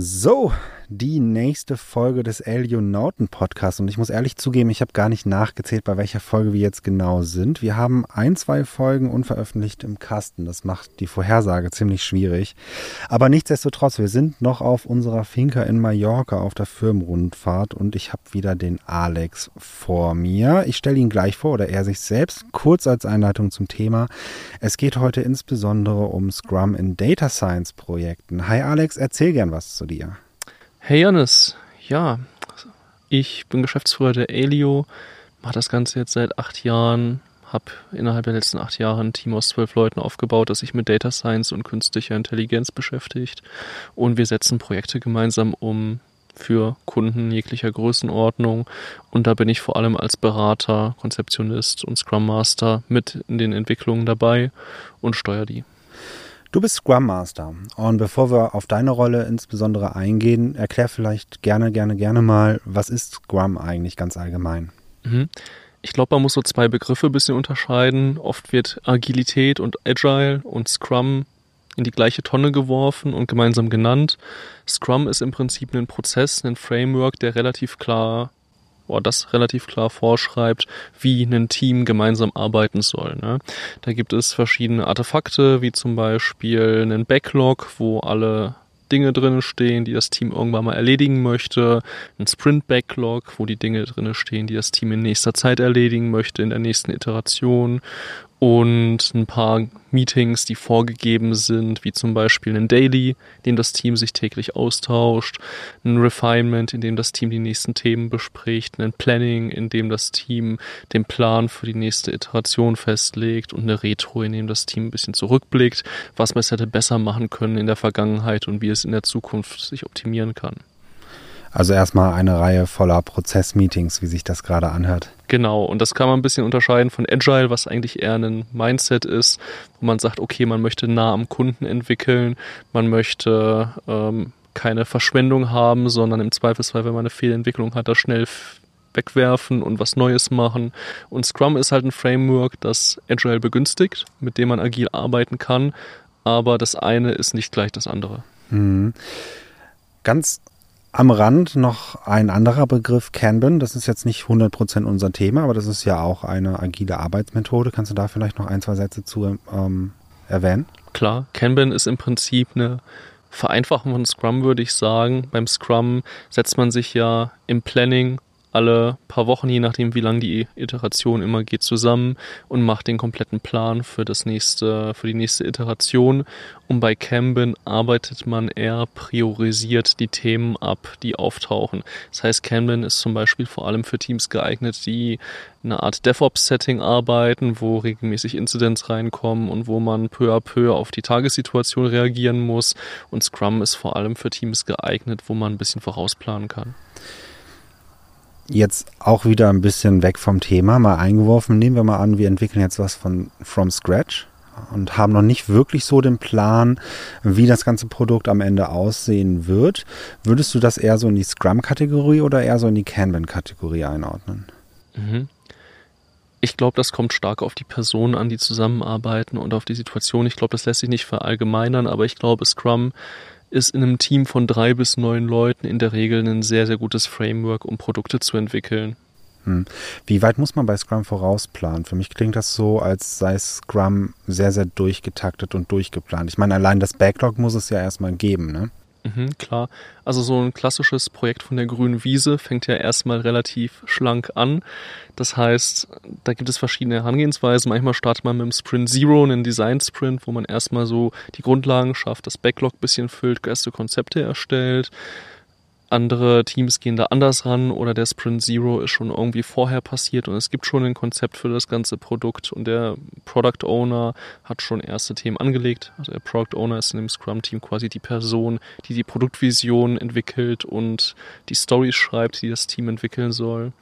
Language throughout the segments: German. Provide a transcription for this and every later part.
So, die nächste Folge des Alionauten Podcasts. Und ich muss ehrlich zugeben, ich habe gar nicht nachgezählt, bei welcher Folge wir jetzt genau sind. Wir haben ein, zwei Folgen unveröffentlicht im Kasten. Das macht die Vorhersage ziemlich schwierig. Aber nichtsdestotrotz, wir sind noch auf unserer Finca in Mallorca auf der Firmenrundfahrt und ich habe wieder den Alex vor mir. Ich stelle ihn gleich vor oder er sich selbst. Kurz als Einleitung zum Thema. Es geht heute insbesondere um Scrum in Data Science Projekten. Hi Alex, erzähl gern was zu dir. Hey Janis, ja, ich bin Geschäftsführer der Elio, mache das Ganze jetzt seit acht Jahren, habe innerhalb der letzten acht Jahre ein Team aus zwölf Leuten aufgebaut, das sich mit Data Science und künstlicher Intelligenz beschäftigt. Und wir setzen Projekte gemeinsam um für Kunden jeglicher Größenordnung. Und da bin ich vor allem als Berater, Konzeptionist und Scrum Master mit in den Entwicklungen dabei und steuere die. Du bist Scrum Master und bevor wir auf deine Rolle insbesondere eingehen, erklär vielleicht gerne, gerne, gerne mal, was ist Scrum eigentlich ganz allgemein? Mhm. Ich glaube, man muss so zwei Begriffe ein bisschen unterscheiden. Oft wird Agilität und Agile und Scrum in die gleiche Tonne geworfen und gemeinsam genannt. Scrum ist im Prinzip ein Prozess, ein Framework, der relativ klar das relativ klar vorschreibt, wie ein Team gemeinsam arbeiten soll. Ne? Da gibt es verschiedene Artefakte, wie zum Beispiel einen Backlog, wo alle Dinge drinnen stehen, die das Team irgendwann mal erledigen möchte, ein Sprint-Backlog, wo die Dinge drinnen stehen, die das Team in nächster Zeit erledigen möchte, in der nächsten Iteration und ein paar Meetings, die vorgegeben sind, wie zum Beispiel ein Daily, in dem das Team sich täglich austauscht, ein Refinement, in dem das Team die nächsten Themen bespricht, ein Planning, in dem das Team den Plan für die nächste Iteration festlegt und eine Retro, in dem das Team ein bisschen zurückblickt, was man es hätte besser machen können in der Vergangenheit und wie es in der Zukunft sich optimieren kann. Also erstmal eine Reihe voller Prozessmeetings, wie sich das gerade anhört. Genau, und das kann man ein bisschen unterscheiden von Agile, was eigentlich eher ein Mindset ist, wo man sagt, okay, man möchte nah am Kunden entwickeln, man möchte ähm, keine Verschwendung haben, sondern im Zweifelsfall, wenn man eine Fehlentwicklung hat, das schnell wegwerfen und was Neues machen. Und Scrum ist halt ein Framework, das Agile begünstigt, mit dem man agil arbeiten kann, aber das eine ist nicht gleich das andere. Mhm. Ganz am Rand noch ein anderer Begriff, Kanban. Das ist jetzt nicht 100% unser Thema, aber das ist ja auch eine agile Arbeitsmethode. Kannst du da vielleicht noch ein, zwei Sätze zu ähm, erwähnen? Klar, Kanban ist im Prinzip eine Vereinfachung von Scrum, würde ich sagen. Beim Scrum setzt man sich ja im Planning alle paar Wochen, je nachdem wie lang die Iteration immer geht, zusammen und macht den kompletten Plan für das nächste, für die nächste Iteration. Und bei Kanban arbeitet man eher priorisiert die Themen ab, die auftauchen. Das heißt, Kanban ist zum Beispiel vor allem für Teams geeignet, die eine Art DevOps-Setting arbeiten, wo regelmäßig Incidents reinkommen und wo man peu à peu auf die Tagessituation reagieren muss. Und Scrum ist vor allem für Teams geeignet, wo man ein bisschen vorausplanen kann jetzt auch wieder ein bisschen weg vom Thema, mal eingeworfen. Nehmen wir mal an, wir entwickeln jetzt was von from scratch und haben noch nicht wirklich so den Plan, wie das ganze Produkt am Ende aussehen wird. Würdest du das eher so in die Scrum-Kategorie oder eher so in die Kanban-Kategorie einordnen? Mhm. Ich glaube, das kommt stark auf die Personen an, die zusammenarbeiten und auf die Situation. Ich glaube, das lässt sich nicht verallgemeinern, aber ich glaube, Scrum ist in einem Team von drei bis neun Leuten in der Regel ein sehr, sehr gutes Framework, um Produkte zu entwickeln. Hm. Wie weit muss man bei Scrum vorausplanen? Für mich klingt das so, als sei Scrum sehr, sehr durchgetaktet und durchgeplant. Ich meine, allein das Backlog muss es ja erstmal geben, ne? Mhm, klar. Also so ein klassisches Projekt von der grünen Wiese fängt ja erstmal relativ schlank an. Das heißt, da gibt es verschiedene Herangehensweisen. Manchmal startet man mit dem Sprint Zero, einen Design Sprint, wo man erstmal so die Grundlagen schafft, das Backlog ein bisschen füllt, erste Konzepte erstellt. Andere Teams gehen da anders ran oder der Sprint Zero ist schon irgendwie vorher passiert und es gibt schon ein Konzept für das ganze Produkt und der Product Owner hat schon erste Themen angelegt. Also der Product Owner ist in dem Scrum-Team quasi die Person, die die Produktvision entwickelt und die Stories schreibt, die das Team entwickeln soll.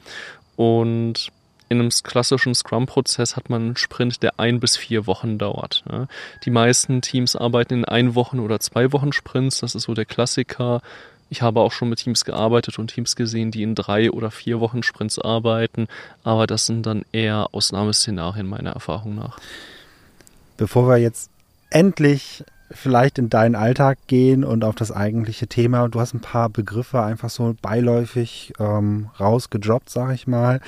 Und in einem klassischen Scrum-Prozess hat man einen Sprint, der ein bis vier Wochen dauert. Die meisten Teams arbeiten in ein Wochen oder zwei Wochen Sprints. Das ist so der Klassiker. Ich habe auch schon mit Teams gearbeitet und Teams gesehen, die in drei oder vier Wochen Sprints arbeiten, aber das sind dann eher Ausnahmeszenarien meiner Erfahrung nach. Bevor wir jetzt endlich vielleicht in deinen Alltag gehen und auf das eigentliche Thema. Du hast ein paar Begriffe einfach so beiläufig ähm, rausgedroppt, sag ich mal.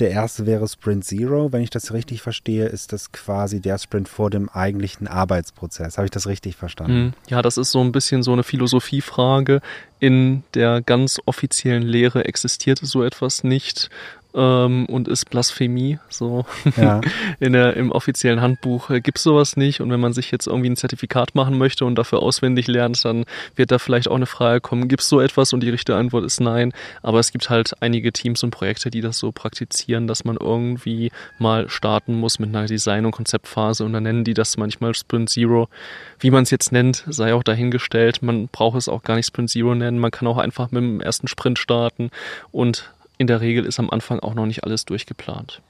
Der erste wäre Sprint Zero. Wenn ich das richtig verstehe, ist das quasi der Sprint vor dem eigentlichen Arbeitsprozess. Habe ich das richtig verstanden? Hm. Ja, das ist so ein bisschen so eine Philosophiefrage. In der ganz offiziellen Lehre existiert so etwas nicht ähm, und ist Blasphemie. So ja. in der im offiziellen Handbuch äh, gibt's sowas nicht. Und wenn man sich jetzt irgendwie ein Zertifikat machen möchte und dafür auswendig lernt, dann wird da vielleicht auch eine Frage kommen: Gibt's so etwas? Und die richtige Antwort ist nein. Aber es gibt halt einige Teams und Projekte, die das so praktizieren, dass man irgendwie mal starten muss mit einer Design- und Konzeptphase und dann nennen die das manchmal Sprint Zero. Wie man es jetzt nennt, sei auch dahingestellt. Man braucht es auch gar nicht Sprint Zero nennen. Man kann auch einfach mit dem ersten Sprint starten und in der Regel ist am Anfang auch noch nicht alles durchgeplant.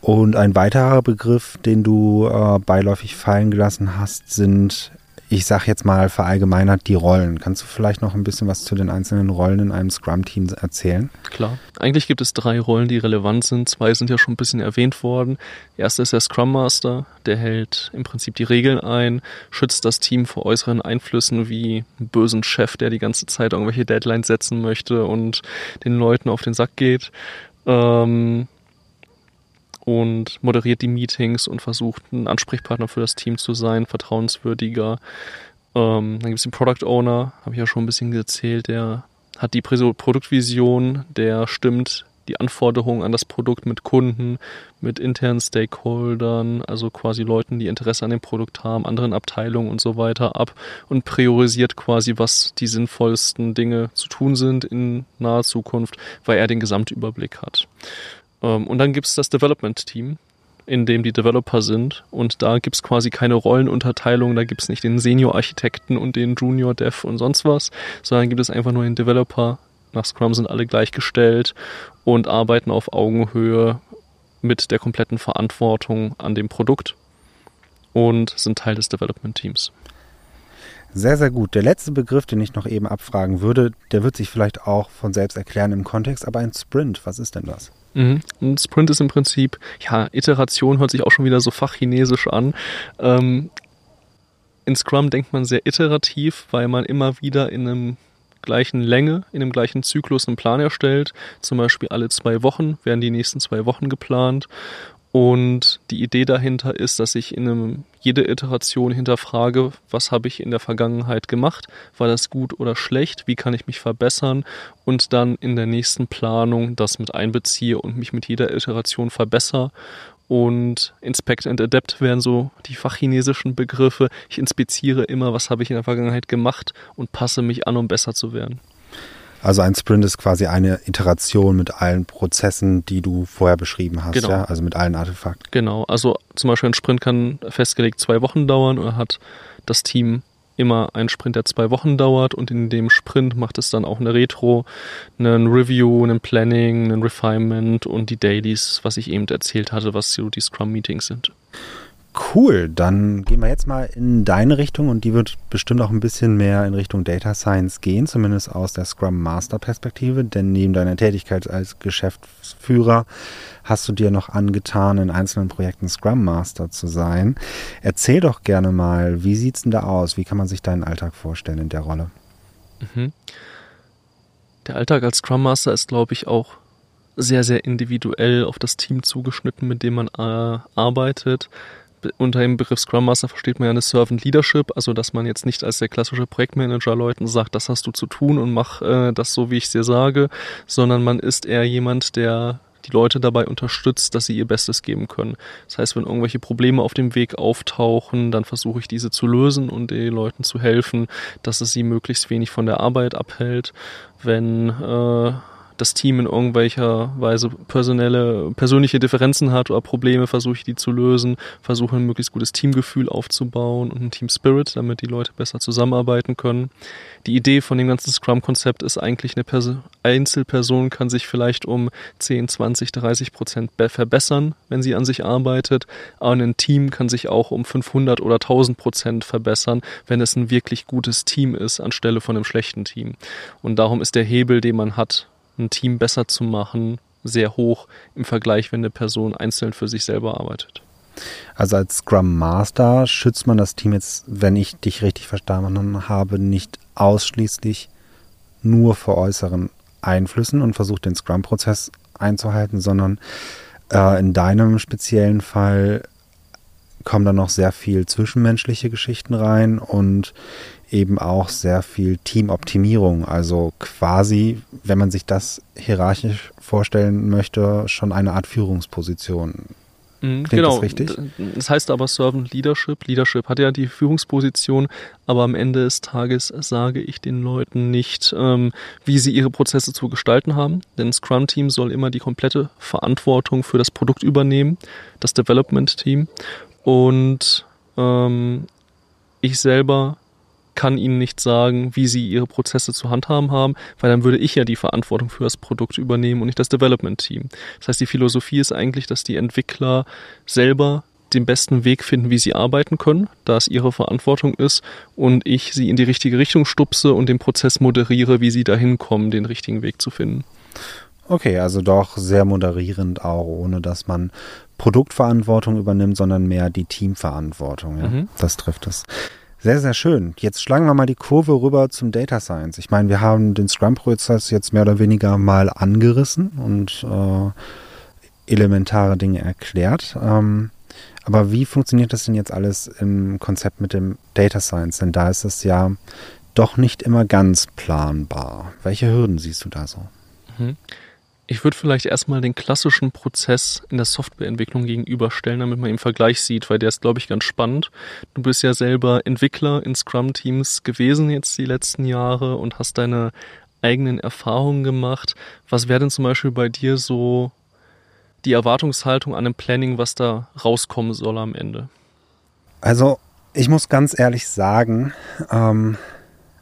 Und ein weiterer Begriff, den du äh, beiläufig fallen gelassen hast, sind, ich sag jetzt mal verallgemeinert, die Rollen. Kannst du vielleicht noch ein bisschen was zu den einzelnen Rollen in einem Scrum-Team erzählen? Klar. Eigentlich gibt es drei Rollen, die relevant sind. Zwei sind ja schon ein bisschen erwähnt worden. Erste ist der Scrum Master. Der hält im Prinzip die Regeln ein, schützt das Team vor äußeren Einflüssen wie einen bösen Chef, der die ganze Zeit irgendwelche Deadlines setzen möchte und den Leuten auf den Sack geht. Ähm, und moderiert die Meetings und versucht, ein Ansprechpartner für das Team zu sein, vertrauenswürdiger. Ähm, dann gibt es den Product Owner, habe ich ja schon ein bisschen erzählt, der hat die Produktvision, der stimmt die Anforderungen an das Produkt mit Kunden, mit internen Stakeholdern, also quasi Leuten, die Interesse an dem Produkt haben, anderen Abteilungen und so weiter ab und priorisiert quasi, was die sinnvollsten Dinge zu tun sind in naher Zukunft, weil er den Gesamtüberblick hat. Ähm, und dann gibt es das Development Team, in dem die Developer sind. Und da gibt es quasi keine Rollenunterteilung, da gibt es nicht den Senior-Architekten und den Junior-Dev und sonst was, sondern gibt es einfach nur den Developer. Nach Scrum sind alle gleichgestellt und arbeiten auf Augenhöhe mit der kompletten Verantwortung an dem Produkt und sind Teil des Development-Teams. Sehr, sehr gut. Der letzte Begriff, den ich noch eben abfragen würde, der wird sich vielleicht auch von selbst erklären im Kontext, aber ein Sprint, was ist denn das? Mhm. Ein Sprint ist im Prinzip, ja, Iteration hört sich auch schon wieder so fachchinesisch an. Ähm, in Scrum denkt man sehr iterativ, weil man immer wieder in einem gleichen Länge, in dem gleichen Zyklus einen Plan erstellt. Zum Beispiel alle zwei Wochen werden die nächsten zwei Wochen geplant. Und die Idee dahinter ist, dass ich in einem, jede Iteration hinterfrage, was habe ich in der Vergangenheit gemacht, war das gut oder schlecht, wie kann ich mich verbessern und dann in der nächsten Planung das mit einbeziehe und mich mit jeder Iteration verbessere. Und Inspect and Adapt wären so die fachchinesischen Begriffe. Ich inspiziere immer, was habe ich in der Vergangenheit gemacht und passe mich an, um besser zu werden. Also ein Sprint ist quasi eine Iteration mit allen Prozessen, die du vorher beschrieben hast, genau. ja? also mit allen Artefakten. Genau, also zum Beispiel ein Sprint kann festgelegt zwei Wochen dauern oder hat das Team immer einen Sprint, der zwei Wochen dauert und in dem Sprint macht es dann auch eine Retro, einen Review, einen Planning, einen Refinement und die Dailies, was ich eben erzählt hatte, was so die Scrum-Meetings sind. Cool, dann gehen wir jetzt mal in deine Richtung und die wird bestimmt auch ein bisschen mehr in Richtung Data Science gehen, zumindest aus der Scrum Master Perspektive, denn neben deiner Tätigkeit als Geschäftsführer hast du dir noch angetan, in einzelnen Projekten Scrum Master zu sein. Erzähl doch gerne mal, wie sieht's denn da aus? Wie kann man sich deinen Alltag vorstellen in der Rolle? Mhm. Der Alltag als Scrum Master ist, glaube ich, auch sehr, sehr individuell auf das Team zugeschnitten, mit dem man äh, arbeitet unter dem Begriff Scrum Master versteht man ja eine Servant Leadership, also dass man jetzt nicht als der klassische Projektmanager Leuten sagt, das hast du zu tun und mach äh, das so, wie ich es dir sage, sondern man ist eher jemand, der die Leute dabei unterstützt, dass sie ihr Bestes geben können. Das heißt, wenn irgendwelche Probleme auf dem Weg auftauchen, dann versuche ich diese zu lösen und den Leuten zu helfen, dass es sie möglichst wenig von der Arbeit abhält. Wenn äh, das Team in irgendwelcher Weise personelle, persönliche Differenzen hat oder Probleme, versuche ich die zu lösen, versuche ein möglichst gutes Teamgefühl aufzubauen und ein Team Spirit, damit die Leute besser zusammenarbeiten können. Die Idee von dem ganzen Scrum-Konzept ist eigentlich, eine Perso Einzelperson kann sich vielleicht um 10, 20, 30 Prozent verbessern, wenn sie an sich arbeitet, aber ein Team kann sich auch um 500 oder 1000 Prozent verbessern, wenn es ein wirklich gutes Team ist, anstelle von einem schlechten Team. Und darum ist der Hebel, den man hat, ein Team besser zu machen, sehr hoch im Vergleich, wenn eine Person einzeln für sich selber arbeitet. Also als Scrum Master schützt man das Team jetzt, wenn ich dich richtig verstanden habe, nicht ausschließlich nur vor äußeren Einflüssen und versucht den Scrum-Prozess einzuhalten, sondern äh, in deinem speziellen Fall kommen dann noch sehr viel zwischenmenschliche Geschichten rein und eben auch sehr viel Teamoptimierung. Also quasi, wenn man sich das hierarchisch vorstellen möchte, schon eine Art Führungsposition. Mhm, Klingt genau. das richtig? Das heißt aber Servant Leadership. Leadership hat ja die Führungsposition, aber am Ende des Tages sage ich den Leuten nicht, ähm, wie sie ihre Prozesse zu gestalten haben. Denn Scrum-Team soll immer die komplette Verantwortung für das Produkt übernehmen, das Development-Team. Und ähm, ich selber kann ihnen nicht sagen, wie sie ihre Prozesse zu handhaben haben, weil dann würde ich ja die Verantwortung für das Produkt übernehmen und nicht das Development-Team. Das heißt, die Philosophie ist eigentlich, dass die Entwickler selber den besten Weg finden, wie sie arbeiten können, da es ihre Verantwortung ist und ich sie in die richtige Richtung stupse und den Prozess moderiere, wie sie dahin kommen, den richtigen Weg zu finden. Okay, also doch sehr moderierend auch, ohne dass man Produktverantwortung übernimmt, sondern mehr die Teamverantwortung. Ja? Mhm. Das trifft es. Sehr, sehr schön. Jetzt schlagen wir mal die Kurve rüber zum Data Science. Ich meine, wir haben den Scrum-Prozess jetzt mehr oder weniger mal angerissen und äh, elementare Dinge erklärt. Ähm, aber wie funktioniert das denn jetzt alles im Konzept mit dem Data Science? Denn da ist es ja doch nicht immer ganz planbar. Welche Hürden siehst du da so? Mhm. Ich würde vielleicht erstmal den klassischen Prozess in der Softwareentwicklung gegenüberstellen, damit man im Vergleich sieht, weil der ist, glaube ich, ganz spannend. Du bist ja selber Entwickler in Scrum-Teams gewesen jetzt die letzten Jahre und hast deine eigenen Erfahrungen gemacht. Was wäre denn zum Beispiel bei dir so die Erwartungshaltung an dem Planning, was da rauskommen soll am Ende? Also, ich muss ganz ehrlich sagen, ähm,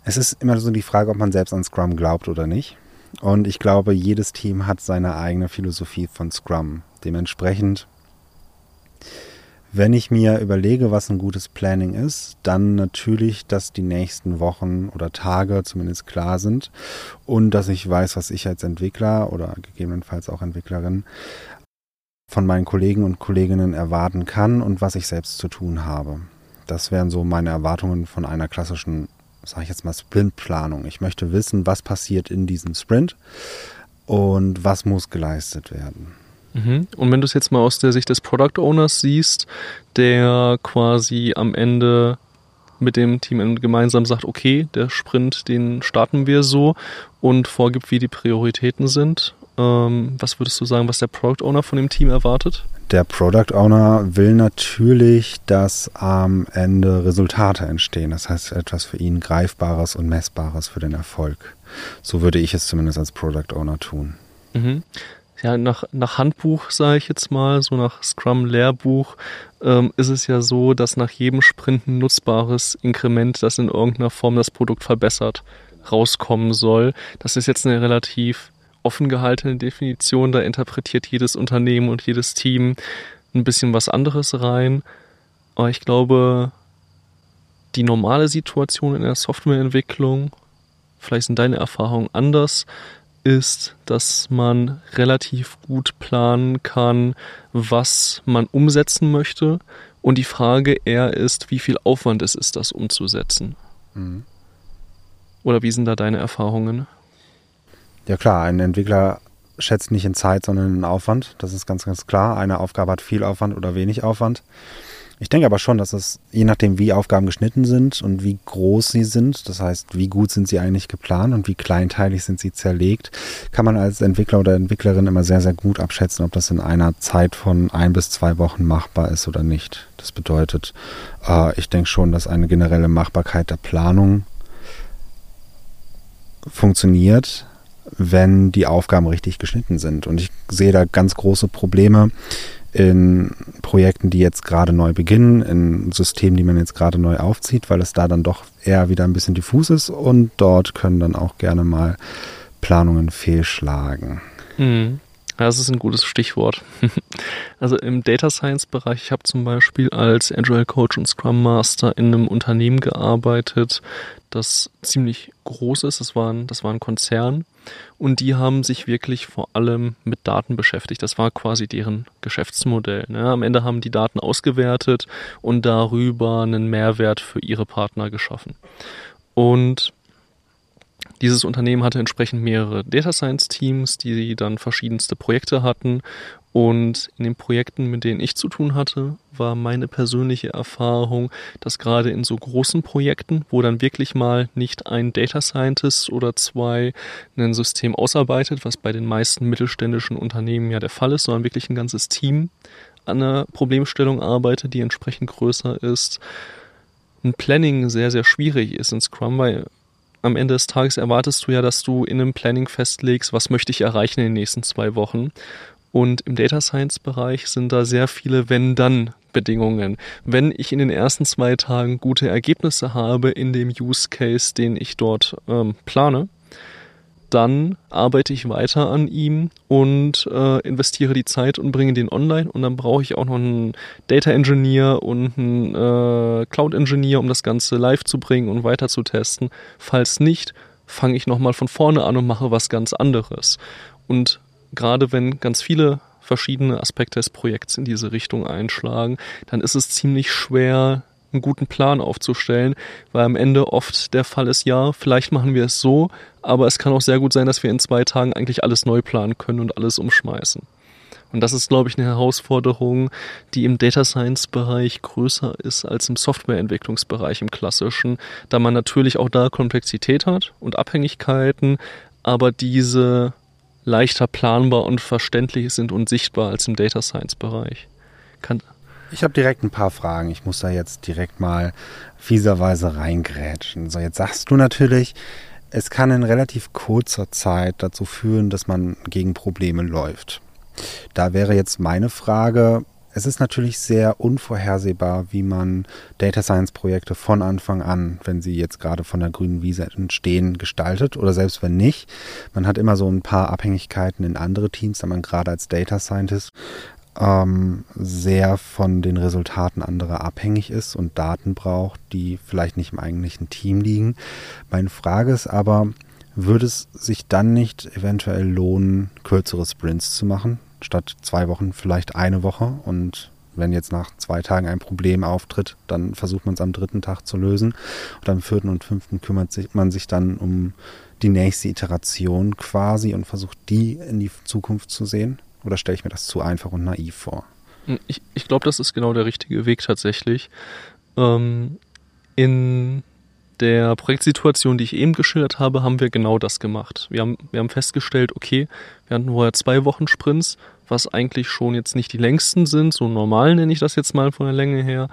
es ist immer so die Frage, ob man selbst an Scrum glaubt oder nicht. Und ich glaube, jedes Team hat seine eigene Philosophie von Scrum. Dementsprechend, wenn ich mir überlege, was ein gutes Planning ist, dann natürlich, dass die nächsten Wochen oder Tage zumindest klar sind und dass ich weiß, was ich als Entwickler oder gegebenenfalls auch Entwicklerin von meinen Kollegen und Kolleginnen erwarten kann und was ich selbst zu tun habe. Das wären so meine Erwartungen von einer klassischen sage ich jetzt mal, Sprintplanung. Ich möchte wissen, was passiert in diesem Sprint und was muss geleistet werden. Mhm. Und wenn du es jetzt mal aus der Sicht des Product Owners siehst, der quasi am Ende mit dem Team gemeinsam sagt, okay, der Sprint, den starten wir so und vorgibt, wie die Prioritäten sind. Ähm, was würdest du sagen, was der Product Owner von dem Team erwartet? Der Product Owner will natürlich, dass am Ende Resultate entstehen. Das heißt, etwas für ihn Greifbares und Messbares für den Erfolg. So würde ich es zumindest als Product Owner tun. Mhm. Ja, nach, nach Handbuch, sage ich jetzt mal, so nach Scrum-Lehrbuch, ähm, ist es ja so, dass nach jedem Sprint ein nutzbares Inkrement, das in irgendeiner Form das Produkt verbessert, rauskommen soll. Das ist jetzt eine relativ offen gehaltene Definition. Da interpretiert jedes Unternehmen und jedes Team ein bisschen was anderes rein. Aber ich glaube, die normale Situation in der Softwareentwicklung, vielleicht sind deine Erfahrungen anders, ist, dass man relativ gut planen kann, was man umsetzen möchte. Und die Frage eher ist, wie viel Aufwand es ist, das umzusetzen. Mhm. Oder wie sind da deine Erfahrungen? Ja klar, ein Entwickler schätzt nicht in Zeit, sondern in Aufwand. Das ist ganz, ganz klar. Eine Aufgabe hat viel Aufwand oder wenig Aufwand. Ich denke aber schon, dass es, je nachdem, wie Aufgaben geschnitten sind und wie groß sie sind, das heißt, wie gut sind sie eigentlich geplant und wie kleinteilig sind sie zerlegt, kann man als Entwickler oder Entwicklerin immer sehr, sehr gut abschätzen, ob das in einer Zeit von ein bis zwei Wochen machbar ist oder nicht. Das bedeutet, äh, ich denke schon, dass eine generelle Machbarkeit der Planung funktioniert, wenn die Aufgaben richtig geschnitten sind. Und ich sehe da ganz große Probleme in Projekten, die jetzt gerade neu beginnen, in Systemen, die man jetzt gerade neu aufzieht, weil es da dann doch eher wieder ein bisschen diffus ist und dort können dann auch gerne mal Planungen fehlschlagen. Mhm. Ja, das ist ein gutes Stichwort. also im Data Science Bereich, ich habe zum Beispiel als Agile Coach und Scrum Master in einem Unternehmen gearbeitet, das ziemlich groß ist. Das war ein, das war ein Konzern und die haben sich wirklich vor allem mit Daten beschäftigt. Das war quasi deren Geschäftsmodell. Ne? Am Ende haben die Daten ausgewertet und darüber einen Mehrwert für ihre Partner geschaffen. Und dieses Unternehmen hatte entsprechend mehrere Data Science Teams, die dann verschiedenste Projekte hatten. Und in den Projekten, mit denen ich zu tun hatte, war meine persönliche Erfahrung, dass gerade in so großen Projekten, wo dann wirklich mal nicht ein Data Scientist oder zwei ein System ausarbeitet, was bei den meisten mittelständischen Unternehmen ja der Fall ist, sondern wirklich ein ganzes Team an einer Problemstellung arbeitet, die entsprechend größer ist, ein Planning sehr, sehr schwierig ist in Scrum, weil am Ende des Tages erwartest du ja, dass du in einem Planning festlegst, was möchte ich erreichen in den nächsten zwei Wochen. Und im Data Science Bereich sind da sehr viele Wenn-Dann Bedingungen. Wenn ich in den ersten zwei Tagen gute Ergebnisse habe in dem Use Case, den ich dort ähm, plane, dann arbeite ich weiter an ihm und äh, investiere die Zeit und bringe den online und dann brauche ich auch noch einen Data Engineer und einen äh, Cloud Engineer, um das Ganze live zu bringen und weiter zu testen. Falls nicht, fange ich nochmal von vorne an und mache was ganz anderes. Und gerade wenn ganz viele verschiedene Aspekte des Projekts in diese Richtung einschlagen, dann ist es ziemlich schwer, einen guten Plan aufzustellen, weil am Ende oft der Fall ist, ja, vielleicht machen wir es so, aber es kann auch sehr gut sein, dass wir in zwei Tagen eigentlich alles neu planen können und alles umschmeißen. Und das ist, glaube ich, eine Herausforderung, die im Data Science Bereich größer ist als im Softwareentwicklungsbereich im klassischen, da man natürlich auch da Komplexität hat und Abhängigkeiten, aber diese leichter planbar und verständlich sind und sichtbar als im Data Science Bereich. Ich habe direkt ein paar Fragen. Ich muss da jetzt direkt mal fieserweise reingrätschen. So, jetzt sagst du natürlich, es kann in relativ kurzer Zeit dazu führen, dass man gegen Probleme läuft. Da wäre jetzt meine Frage, es ist natürlich sehr unvorhersehbar, wie man Data Science Projekte von Anfang an, wenn sie jetzt gerade von der grünen Wiese entstehen, gestaltet oder selbst wenn nicht. Man hat immer so ein paar Abhängigkeiten in andere Teams, da man gerade als Data Scientist ähm, sehr von den Resultaten anderer abhängig ist und Daten braucht, die vielleicht nicht im eigentlichen Team liegen. Meine Frage ist aber, würde es sich dann nicht eventuell lohnen, kürzere Sprints zu machen, statt zwei Wochen vielleicht eine Woche und wenn jetzt nach zwei Tagen ein Problem auftritt, dann versucht man es am dritten Tag zu lösen. Und am vierten und fünften kümmert sich, man sich dann um die nächste Iteration quasi und versucht die in die Zukunft zu sehen. Oder stelle ich mir das zu einfach und naiv vor? Hm, ich, ich glaube, das ist genau der richtige Weg tatsächlich. Ähm, in der Projektsituation, die ich eben geschildert habe, haben wir genau das gemacht. Wir haben, wir haben festgestellt, okay, wir hatten vorher zwei Wochen Sprints, was eigentlich schon jetzt nicht die längsten sind, so normal nenne ich das jetzt mal von der Länge her.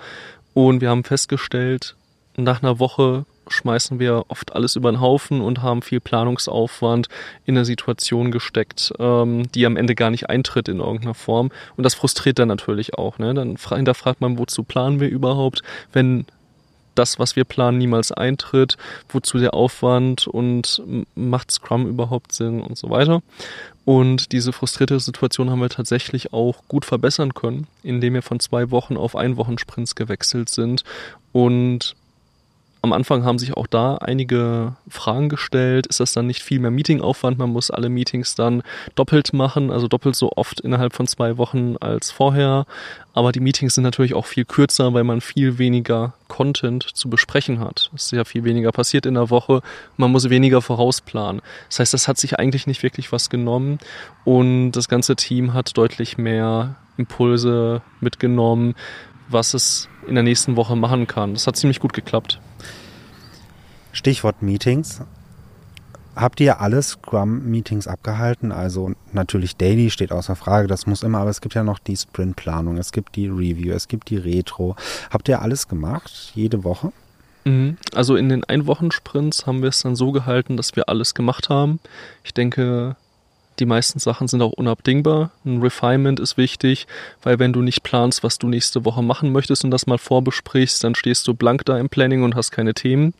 Und wir haben festgestellt, nach einer Woche schmeißen wir oft alles über den Haufen und haben viel Planungsaufwand in eine Situation gesteckt, ähm, die am Ende gar nicht eintritt in irgendeiner Form. Und das frustriert dann natürlich auch. Ne? Dann hinterfragt man, wozu planen wir überhaupt, wenn das, was wir planen, niemals eintritt, wozu der Aufwand und macht Scrum überhaupt Sinn und so weiter. Und diese frustrierte Situation haben wir tatsächlich auch gut verbessern können, indem wir von zwei Wochen auf ein Wochensprints gewechselt sind und am Anfang haben sich auch da einige Fragen gestellt. Ist das dann nicht viel mehr Meetingaufwand? Man muss alle Meetings dann doppelt machen, also doppelt so oft innerhalb von zwei Wochen als vorher. Aber die Meetings sind natürlich auch viel kürzer, weil man viel weniger Content zu besprechen hat. Es ist ja viel weniger passiert in der Woche. Man muss weniger vorausplanen. Das heißt, das hat sich eigentlich nicht wirklich was genommen und das ganze Team hat deutlich mehr Impulse mitgenommen, was es in der nächsten Woche machen kann. Das hat ziemlich gut geklappt. Stichwort Meetings. Habt ihr alle Scrum-Meetings abgehalten? Also natürlich Daily steht außer Frage, das muss immer, aber es gibt ja noch die Sprint-Planung, es gibt die Review, es gibt die Retro. Habt ihr alles gemacht, jede Woche? Mhm. Also in den Einwochensprints haben wir es dann so gehalten, dass wir alles gemacht haben. Ich denke, die meisten Sachen sind auch unabdingbar. Ein Refinement ist wichtig, weil wenn du nicht planst, was du nächste Woche machen möchtest und das mal vorbesprichst, dann stehst du blank da im Planning und hast keine Themen.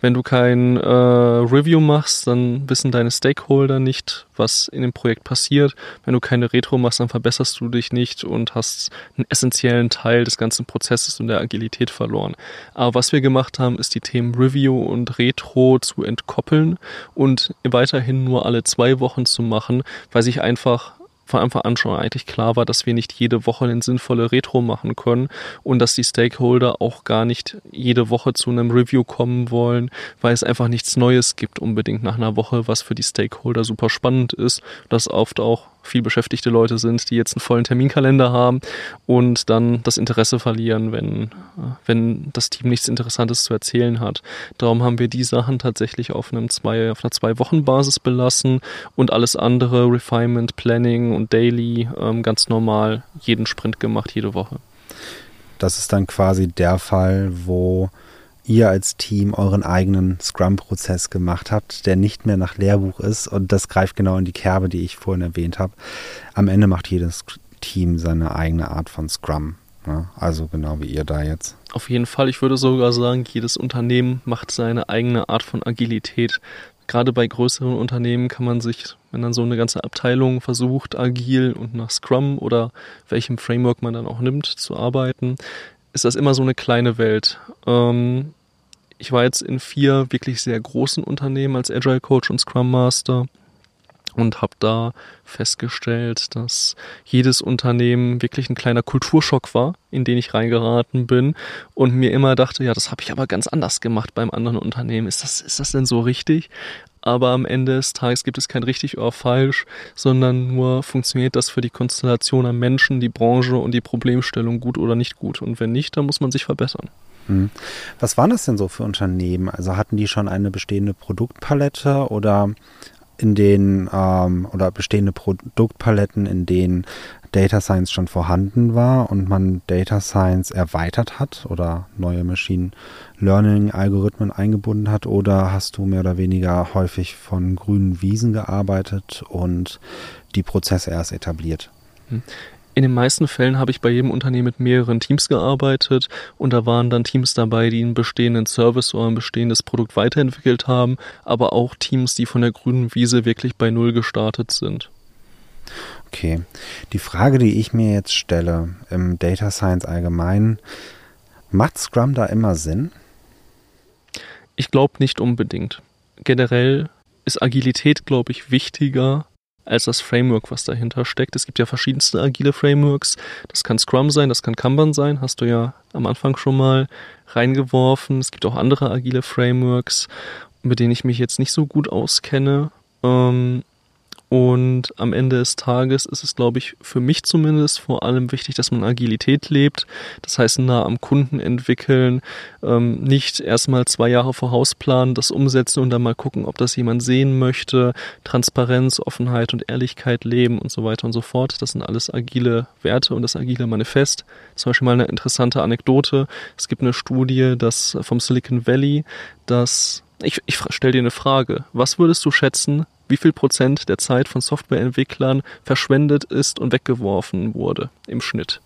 Wenn du kein äh, Review machst, dann wissen deine Stakeholder nicht, was in dem Projekt passiert. Wenn du keine Retro machst, dann verbesserst du dich nicht und hast einen essentiellen Teil des ganzen Prozesses und der Agilität verloren. Aber was wir gemacht haben, ist die Themen Review und Retro zu entkoppeln und weiterhin nur alle zwei Wochen zu machen, weil sich einfach von Anfang an schon eigentlich klar war, dass wir nicht jede Woche eine sinnvolle Retro machen können und dass die Stakeholder auch gar nicht jede Woche zu einem Review kommen wollen, weil es einfach nichts Neues gibt unbedingt nach einer Woche, was für die Stakeholder super spannend ist, das oft auch viel beschäftigte Leute sind, die jetzt einen vollen Terminkalender haben und dann das Interesse verlieren, wenn, wenn das Team nichts Interessantes zu erzählen hat. Darum haben wir die Sachen tatsächlich auf, einem zwei, auf einer Zwei-Wochen-Basis belassen und alles andere, Refinement, Planning und Daily, ähm, ganz normal jeden Sprint gemacht, jede Woche. Das ist dann quasi der Fall, wo ihr als Team euren eigenen Scrum-Prozess gemacht habt, der nicht mehr nach Lehrbuch ist. Und das greift genau in die Kerbe, die ich vorhin erwähnt habe. Am Ende macht jedes Team seine eigene Art von Scrum. Ja, also genau wie ihr da jetzt. Auf jeden Fall. Ich würde sogar sagen, jedes Unternehmen macht seine eigene Art von Agilität. Gerade bei größeren Unternehmen kann man sich, wenn dann so eine ganze Abteilung versucht, agil und nach Scrum oder welchem Framework man dann auch nimmt, zu arbeiten, ist das immer so eine kleine Welt. Ähm, ich war jetzt in vier wirklich sehr großen Unternehmen als Agile Coach und Scrum Master und habe da festgestellt, dass jedes Unternehmen wirklich ein kleiner Kulturschock war, in den ich reingeraten bin und mir immer dachte, ja, das habe ich aber ganz anders gemacht beim anderen Unternehmen. Ist das, ist das denn so richtig? Aber am Ende des Tages gibt es kein richtig oder falsch, sondern nur funktioniert das für die Konstellation an Menschen, die Branche und die Problemstellung gut oder nicht gut. Und wenn nicht, dann muss man sich verbessern. Hm. Was waren das denn so für Unternehmen? Also hatten die schon eine bestehende Produktpalette oder in denen ähm, oder bestehende Produktpaletten, in denen Data Science schon vorhanden war und man Data Science erweitert hat oder neue Machine Learning Algorithmen eingebunden hat oder hast du mehr oder weniger häufig von grünen Wiesen gearbeitet und die Prozesse erst etabliert? In den meisten Fällen habe ich bei jedem Unternehmen mit mehreren Teams gearbeitet und da waren dann Teams dabei, die einen bestehenden Service oder ein bestehendes Produkt weiterentwickelt haben, aber auch Teams, die von der grünen Wiese wirklich bei Null gestartet sind. Okay. Die Frage, die ich mir jetzt stelle im Data Science allgemein, macht Scrum da immer Sinn? Ich glaube nicht unbedingt. Generell ist Agilität, glaube ich, wichtiger als das Framework, was dahinter steckt. Es gibt ja verschiedenste agile Frameworks. Das kann Scrum sein, das kann Kanban sein, hast du ja am Anfang schon mal reingeworfen. Es gibt auch andere agile Frameworks, mit denen ich mich jetzt nicht so gut auskenne. Ähm, und am Ende des Tages ist es, glaube ich, für mich zumindest vor allem wichtig, dass man Agilität lebt. Das heißt, nah am Kunden entwickeln, ähm, nicht erstmal zwei Jahre vor Haus planen, das umsetzen und dann mal gucken, ob das jemand sehen möchte. Transparenz, Offenheit und Ehrlichkeit leben und so weiter und so fort. Das sind alles agile Werte und das agile Manifest. Zum Beispiel mal eine interessante Anekdote. Es gibt eine Studie, dass vom Silicon Valley, dass ich, ich stelle dir eine Frage. Was würdest du schätzen, wie viel Prozent der Zeit von Softwareentwicklern verschwendet ist und weggeworfen wurde im Schnitt.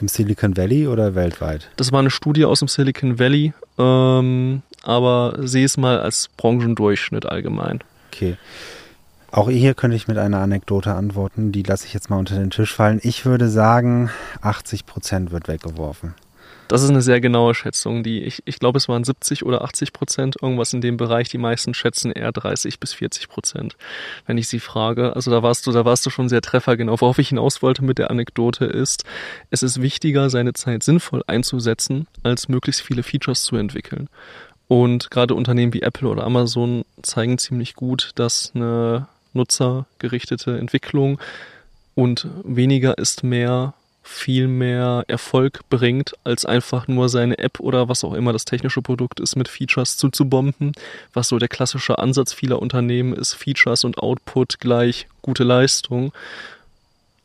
Im Silicon Valley oder weltweit? Das war eine Studie aus dem Silicon Valley, ähm, aber sehe es mal als Branchendurchschnitt allgemein. Okay. Auch hier könnte ich mit einer Anekdote antworten, die lasse ich jetzt mal unter den Tisch fallen. Ich würde sagen, 80 Prozent wird weggeworfen. Das ist eine sehr genaue Schätzung. Die ich, ich glaube, es waren 70 oder 80 Prozent, irgendwas in dem Bereich. Die meisten schätzen eher 30 bis 40 Prozent, wenn ich sie frage. Also da warst du, da warst du schon sehr treffergenau. Worauf ich hinaus wollte mit der Anekdote ist, es ist wichtiger, seine Zeit sinnvoll einzusetzen, als möglichst viele Features zu entwickeln. Und gerade Unternehmen wie Apple oder Amazon zeigen ziemlich gut, dass eine nutzergerichtete Entwicklung und weniger ist mehr viel mehr Erfolg bringt, als einfach nur seine App oder was auch immer das technische Produkt ist, mit Features zuzubomben. Was so der klassische Ansatz vieler Unternehmen ist, Features und Output gleich gute Leistung.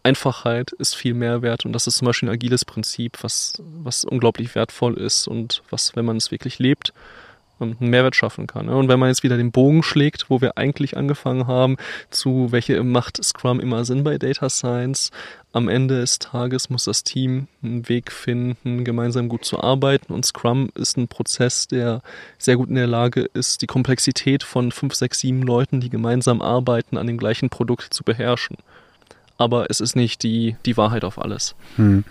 Einfachheit ist viel mehr wert und das ist zum Beispiel ein agiles Prinzip, was, was unglaublich wertvoll ist und was, wenn man es wirklich lebt, einen Mehrwert schaffen kann. Und wenn man jetzt wieder den Bogen schlägt, wo wir eigentlich angefangen haben, zu welche macht Scrum immer Sinn bei Data Science, am Ende des Tages muss das Team einen Weg finden, gemeinsam gut zu arbeiten. Und Scrum ist ein Prozess, der sehr gut in der Lage ist, die Komplexität von fünf, sechs, sieben Leuten, die gemeinsam arbeiten, an dem gleichen Produkt zu beherrschen. Aber es ist nicht die, die Wahrheit auf alles. Hm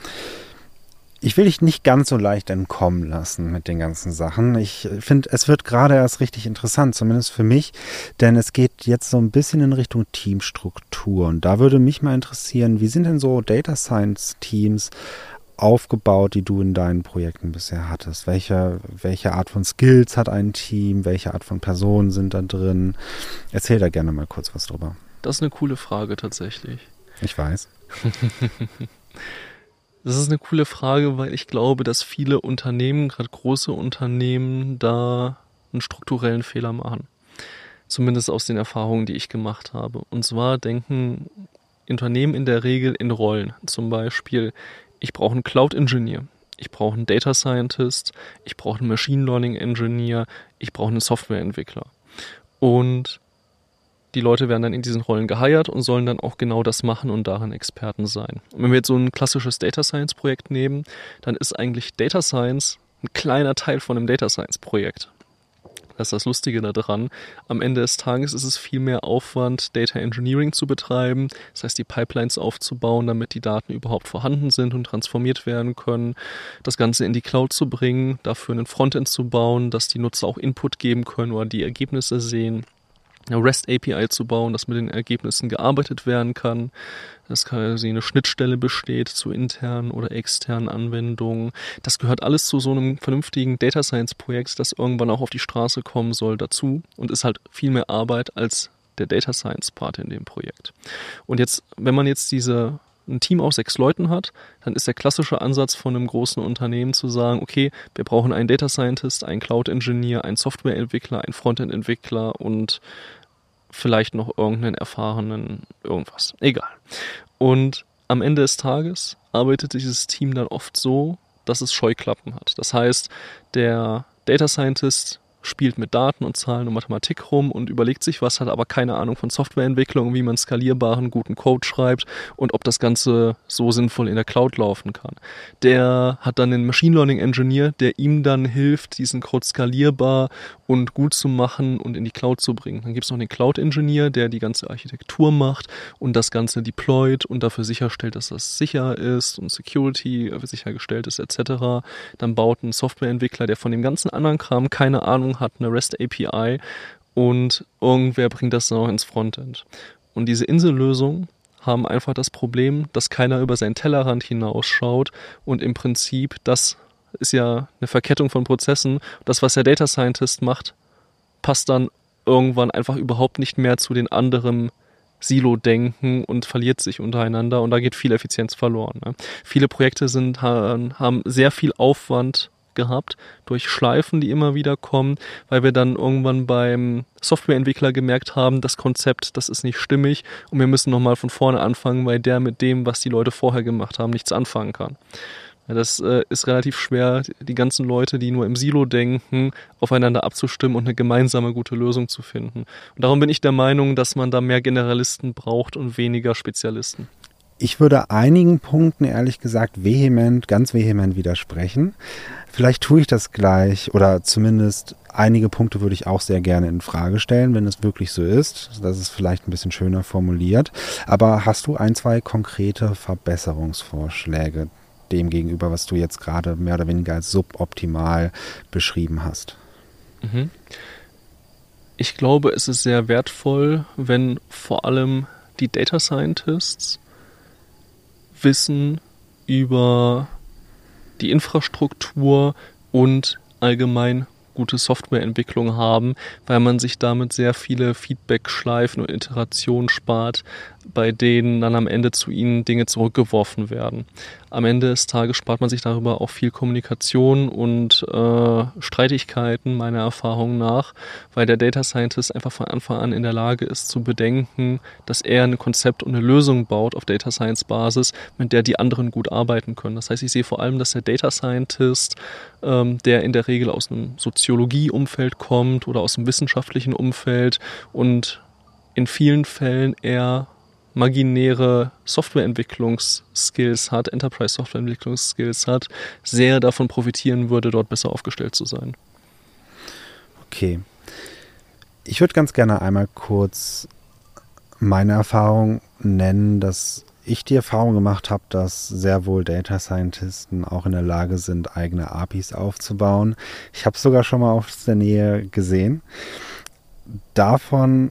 ich will dich nicht ganz so leicht entkommen lassen mit den ganzen Sachen. Ich finde, es wird gerade erst richtig interessant, zumindest für mich, denn es geht jetzt so ein bisschen in Richtung Teamstruktur. Und da würde mich mal interessieren, wie sind denn so Data Science Teams aufgebaut, die du in deinen Projekten bisher hattest? Welche, welche Art von Skills hat ein Team? Welche Art von Personen sind da drin? Erzähl da gerne mal kurz was drüber. Das ist eine coole Frage tatsächlich. Ich weiß. Das ist eine coole Frage, weil ich glaube, dass viele Unternehmen, gerade große Unternehmen, da einen strukturellen Fehler machen. Zumindest aus den Erfahrungen, die ich gemacht habe. Und zwar denken Unternehmen in der Regel in Rollen. Zum Beispiel, ich brauche einen Cloud-Engineer, ich brauche einen Data Scientist, ich brauche einen Machine Learning Engineer, ich brauche einen Softwareentwickler. Und die Leute werden dann in diesen Rollen geheiert und sollen dann auch genau das machen und darin Experten sein. Und wenn wir jetzt so ein klassisches Data Science Projekt nehmen, dann ist eigentlich Data Science ein kleiner Teil von einem Data Science Projekt. Das ist das Lustige daran. Am Ende des Tages ist es viel mehr Aufwand, Data Engineering zu betreiben, das heißt die Pipelines aufzubauen, damit die Daten überhaupt vorhanden sind und transformiert werden können, das Ganze in die Cloud zu bringen, dafür einen Frontend zu bauen, dass die Nutzer auch Input geben können oder die Ergebnisse sehen eine REST API zu bauen, dass mit den Ergebnissen gearbeitet werden kann, dass quasi eine Schnittstelle besteht zu internen oder externen Anwendungen. Das gehört alles zu so einem vernünftigen Data Science Projekt, das irgendwann auch auf die Straße kommen soll, dazu und ist halt viel mehr Arbeit als der Data Science Part in dem Projekt. Und jetzt, wenn man jetzt diese ein Team aus sechs Leuten hat, dann ist der klassische Ansatz von einem großen Unternehmen zu sagen, okay, wir brauchen einen Data Scientist, einen Cloud Engineer, einen Softwareentwickler, einen Frontend Entwickler und vielleicht noch irgendeinen erfahrenen irgendwas. Egal. Und am Ende des Tages arbeitet dieses Team dann oft so, dass es Scheuklappen hat. Das heißt, der Data Scientist spielt mit Daten und Zahlen und Mathematik rum und überlegt sich was, hat aber keine Ahnung von Softwareentwicklung, wie man skalierbaren, guten Code schreibt und ob das Ganze so sinnvoll in der Cloud laufen kann. Der hat dann einen Machine Learning Engineer, der ihm dann hilft, diesen Code skalierbar und gut zu machen und in die Cloud zu bringen. Dann gibt es noch den Cloud Engineer, der die ganze Architektur macht und das Ganze deployt und dafür sicherstellt, dass das sicher ist und Security sichergestellt ist etc. Dann baut ein Softwareentwickler, der von dem ganzen anderen Kram keine Ahnung Ahnung hat, eine REST API und irgendwer bringt das dann auch ins Frontend. Und diese Insellösungen haben einfach das Problem, dass keiner über seinen Tellerrand hinausschaut und im Prinzip das ist ja eine Verkettung von Prozessen. Das, was der Data Scientist macht, passt dann irgendwann einfach überhaupt nicht mehr zu den anderen Silo-Denken und verliert sich untereinander und da geht viel Effizienz verloren. Ne? Viele Projekte sind, haben sehr viel Aufwand gehabt durch Schleifen, die immer wieder kommen, weil wir dann irgendwann beim Softwareentwickler gemerkt haben, das Konzept, das ist nicht stimmig und wir müssen nochmal von vorne anfangen, weil der mit dem, was die Leute vorher gemacht haben, nichts anfangen kann. Das äh, ist relativ schwer, die ganzen Leute, die nur im Silo denken, aufeinander abzustimmen und eine gemeinsame gute Lösung zu finden. Und darum bin ich der Meinung, dass man da mehr Generalisten braucht und weniger Spezialisten. Ich würde einigen Punkten ehrlich gesagt vehement, ganz vehement widersprechen. Vielleicht tue ich das gleich oder zumindest einige Punkte würde ich auch sehr gerne in Frage stellen, wenn es wirklich so ist. Das ist vielleicht ein bisschen schöner formuliert. Aber hast du ein, zwei konkrete Verbesserungsvorschläge dem gegenüber, was du jetzt gerade mehr oder weniger als suboptimal beschrieben hast? Mhm. Ich glaube, es ist sehr wertvoll, wenn vor allem die Data Scientists Wissen über die Infrastruktur und allgemein gute Softwareentwicklung haben, weil man sich damit sehr viele Feedback-Schleifen und Iterationen spart, bei denen dann am Ende zu ihnen Dinge zurückgeworfen werden. Am Ende des Tages spart man sich darüber auch viel Kommunikation und äh, Streitigkeiten, meiner Erfahrung nach, weil der Data Scientist einfach von Anfang an in der Lage ist zu bedenken, dass er ein Konzept und eine Lösung baut auf Data Science Basis, mit der die anderen gut arbeiten können. Das heißt, ich sehe vor allem, dass der Data Scientist, ähm, der in der Regel aus einem Soziologie-Umfeld kommt oder aus einem wissenschaftlichen Umfeld und in vielen Fällen eher maginäre Softwareentwicklungsskills hat, Enterprise-Softwareentwicklungsskills hat, sehr davon profitieren würde, dort besser aufgestellt zu sein. Okay. Ich würde ganz gerne einmal kurz meine Erfahrung nennen, dass ich die Erfahrung gemacht habe, dass sehr wohl Data Scientisten auch in der Lage sind, eigene APIs aufzubauen. Ich habe es sogar schon mal aus der Nähe gesehen. Davon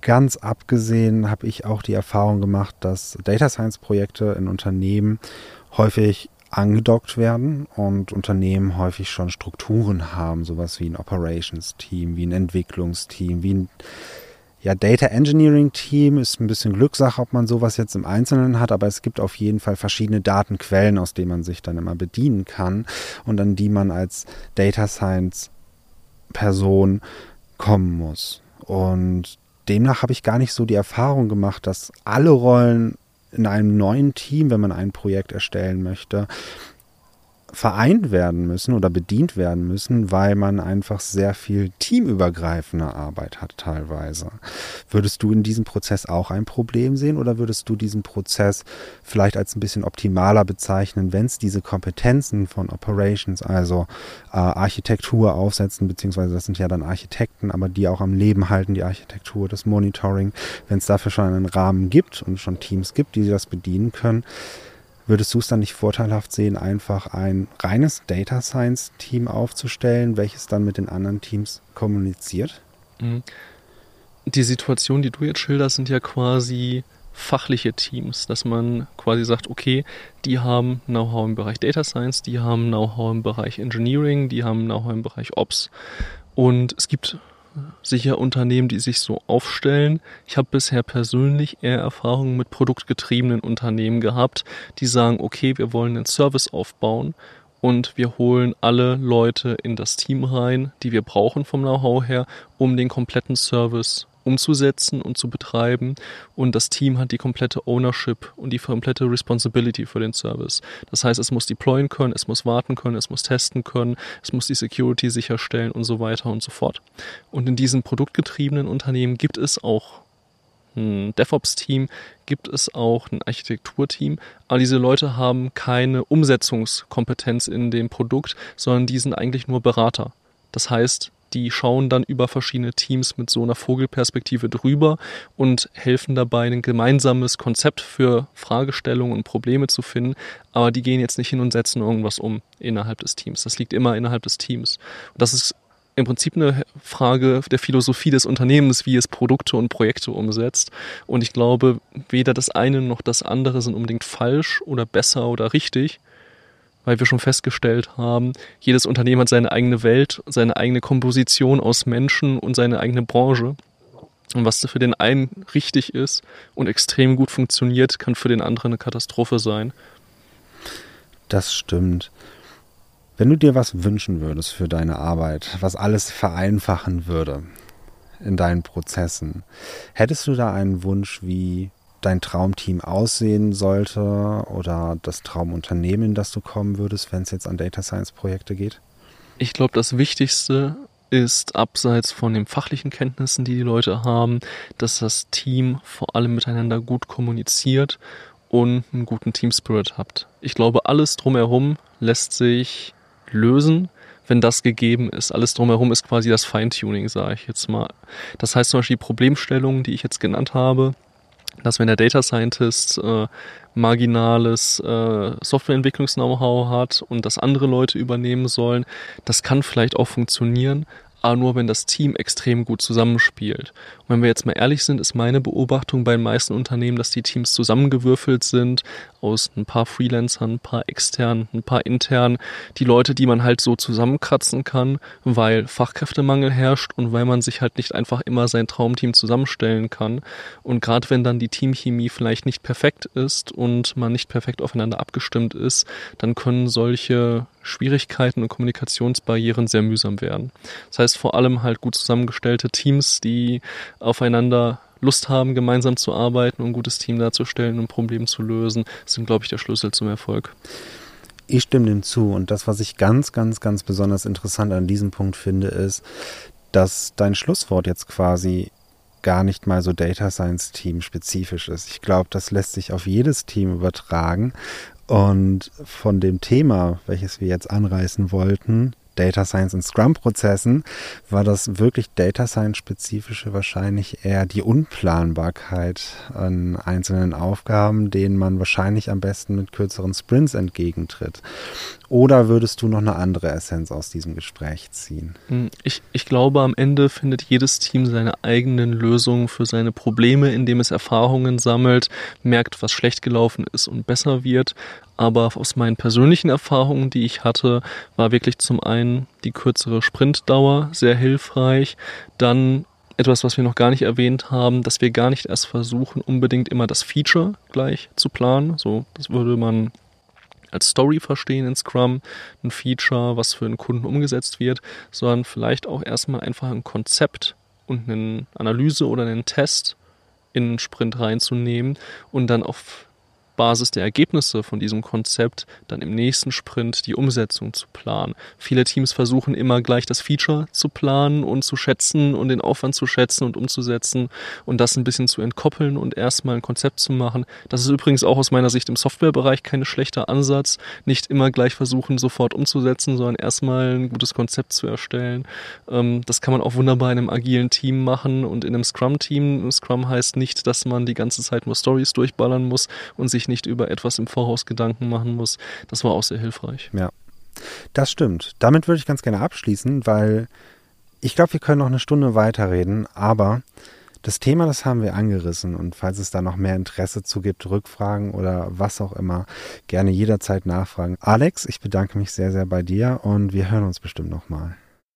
ganz abgesehen habe ich auch die Erfahrung gemacht, dass Data Science Projekte in Unternehmen häufig angedockt werden und Unternehmen häufig schon Strukturen haben, sowas wie ein Operations Team, wie ein Entwicklungsteam, wie ein ja, Data Engineering Team ist ein bisschen Glückssache, ob man sowas jetzt im Einzelnen hat, aber es gibt auf jeden Fall verschiedene Datenquellen, aus denen man sich dann immer bedienen kann und an die man als Data Science Person kommen muss. Und demnach habe ich gar nicht so die Erfahrung gemacht, dass alle Rollen in einem neuen Team, wenn man ein Projekt erstellen möchte, vereint werden müssen oder bedient werden müssen, weil man einfach sehr viel teamübergreifende Arbeit hat teilweise. Würdest du in diesem Prozess auch ein Problem sehen oder würdest du diesen Prozess vielleicht als ein bisschen optimaler bezeichnen, wenn es diese Kompetenzen von Operations, also äh, Architektur aufsetzen, beziehungsweise das sind ja dann Architekten, aber die auch am Leben halten, die Architektur, das Monitoring, wenn es dafür schon einen Rahmen gibt und schon Teams gibt, die das bedienen können, Würdest du es dann nicht vorteilhaft sehen, einfach ein reines Data Science Team aufzustellen, welches dann mit den anderen Teams kommuniziert? Mhm. Die Situation, die du jetzt schilderst, sind ja quasi fachliche Teams, dass man quasi sagt, okay, die haben Know-how im Bereich Data Science, die haben Know-how im Bereich Engineering, die haben Know-how im Bereich Ops. Und es gibt sicher Unternehmen, die sich so aufstellen. Ich habe bisher persönlich eher Erfahrungen mit produktgetriebenen Unternehmen gehabt, die sagen, okay, wir wollen einen Service aufbauen und wir holen alle Leute in das Team rein, die wir brauchen vom Know-how her, um den kompletten Service umzusetzen und zu betreiben. Und das Team hat die komplette Ownership und die komplette Responsibility für den Service. Das heißt, es muss deployen können, es muss warten können, es muss testen können, es muss die Security sicherstellen und so weiter und so fort. Und in diesen produktgetriebenen Unternehmen gibt es auch ein DevOps-Team, gibt es auch ein Architekturteam, aber diese Leute haben keine Umsetzungskompetenz in dem Produkt, sondern die sind eigentlich nur Berater. Das heißt, die schauen dann über verschiedene Teams mit so einer Vogelperspektive drüber und helfen dabei, ein gemeinsames Konzept für Fragestellungen und Probleme zu finden. Aber die gehen jetzt nicht hin und setzen irgendwas um innerhalb des Teams. Das liegt immer innerhalb des Teams. Und das ist im Prinzip eine Frage der Philosophie des Unternehmens, wie es Produkte und Projekte umsetzt. Und ich glaube, weder das eine noch das andere sind unbedingt falsch oder besser oder richtig, weil wir schon festgestellt haben, jedes Unternehmen hat seine eigene Welt, seine eigene Komposition aus Menschen und seine eigene Branche. Und was für den einen richtig ist und extrem gut funktioniert, kann für den anderen eine Katastrophe sein. Das stimmt. Wenn du dir was wünschen würdest für deine Arbeit, was alles vereinfachen würde in deinen Prozessen, hättest du da einen Wunsch, wie dein Traumteam aussehen sollte oder das Traumunternehmen, das du kommen würdest, wenn es jetzt an Data Science Projekte geht? Ich glaube, das Wichtigste ist abseits von den fachlichen Kenntnissen, die die Leute haben, dass das Team vor allem miteinander gut kommuniziert und einen guten Team Spirit habt. Ich glaube, alles drumherum lässt sich lösen, wenn das gegeben ist. Alles drumherum ist quasi das Feintuning, sage ich jetzt mal. Das heißt zum Beispiel die Problemstellungen, die ich jetzt genannt habe, dass wenn der Data Scientist äh, marginales äh, Softwareentwicklungs-Know-how hat und das andere Leute übernehmen sollen, das kann vielleicht auch funktionieren, aber nur wenn das Team extrem gut zusammenspielt. Und wenn wir jetzt mal ehrlich sind, ist meine Beobachtung bei den meisten Unternehmen, dass die Teams zusammengewürfelt sind aus ein paar Freelancern, ein paar externen, ein paar internen, die Leute, die man halt so zusammenkratzen kann, weil Fachkräftemangel herrscht und weil man sich halt nicht einfach immer sein Traumteam zusammenstellen kann. Und gerade wenn dann die Teamchemie vielleicht nicht perfekt ist und man nicht perfekt aufeinander abgestimmt ist, dann können solche Schwierigkeiten und Kommunikationsbarrieren sehr mühsam werden. Das heißt vor allem halt gut zusammengestellte Teams, die aufeinander Lust haben, gemeinsam zu arbeiten und ein gutes Team darzustellen und Probleme zu lösen, sind, glaube ich, der Schlüssel zum Erfolg. Ich stimme dem zu. Und das, was ich ganz, ganz, ganz besonders interessant an diesem Punkt finde, ist, dass dein Schlusswort jetzt quasi gar nicht mal so Data Science Team spezifisch ist. Ich glaube, das lässt sich auf jedes Team übertragen. Und von dem Thema, welches wir jetzt anreißen wollten, Data Science und Scrum-Prozessen war das wirklich Data Science-spezifische wahrscheinlich eher die Unplanbarkeit an einzelnen Aufgaben, denen man wahrscheinlich am besten mit kürzeren Sprints entgegentritt. Oder würdest du noch eine andere Essenz aus diesem Gespräch ziehen? Hm, ich, ich glaube, am Ende findet jedes Team seine eigenen Lösungen für seine Probleme, indem es Erfahrungen sammelt, merkt, was schlecht gelaufen ist und besser wird. Aber aus meinen persönlichen Erfahrungen, die ich hatte, war wirklich zum einen die kürzere Sprintdauer sehr hilfreich. Dann etwas, was wir noch gar nicht erwähnt haben, dass wir gar nicht erst versuchen, unbedingt immer das Feature gleich zu planen. So, das würde man als Story verstehen in Scrum, ein Feature, was für einen Kunden umgesetzt wird, sondern vielleicht auch erstmal einfach ein Konzept und eine Analyse oder einen Test in einen Sprint reinzunehmen und dann auf Basis der Ergebnisse von diesem Konzept dann im nächsten Sprint die Umsetzung zu planen. Viele Teams versuchen immer gleich das Feature zu planen und zu schätzen und den Aufwand zu schätzen und umzusetzen und das ein bisschen zu entkoppeln und erstmal ein Konzept zu machen. Das ist übrigens auch aus meiner Sicht im Softwarebereich kein schlechter Ansatz. Nicht immer gleich versuchen, sofort umzusetzen, sondern erstmal ein gutes Konzept zu erstellen. Ähm, das kann man auch wunderbar in einem agilen Team machen und in einem Scrum-Team. Scrum heißt nicht, dass man die ganze Zeit nur Stories durchballern muss und sich nicht über etwas im Voraus Gedanken machen muss. Das war auch sehr hilfreich. Ja, das stimmt. Damit würde ich ganz gerne abschließen, weil ich glaube, wir können noch eine Stunde weiterreden, aber das Thema, das haben wir angerissen und falls es da noch mehr Interesse zu gibt, Rückfragen oder was auch immer, gerne jederzeit nachfragen. Alex, ich bedanke mich sehr, sehr bei dir und wir hören uns bestimmt nochmal.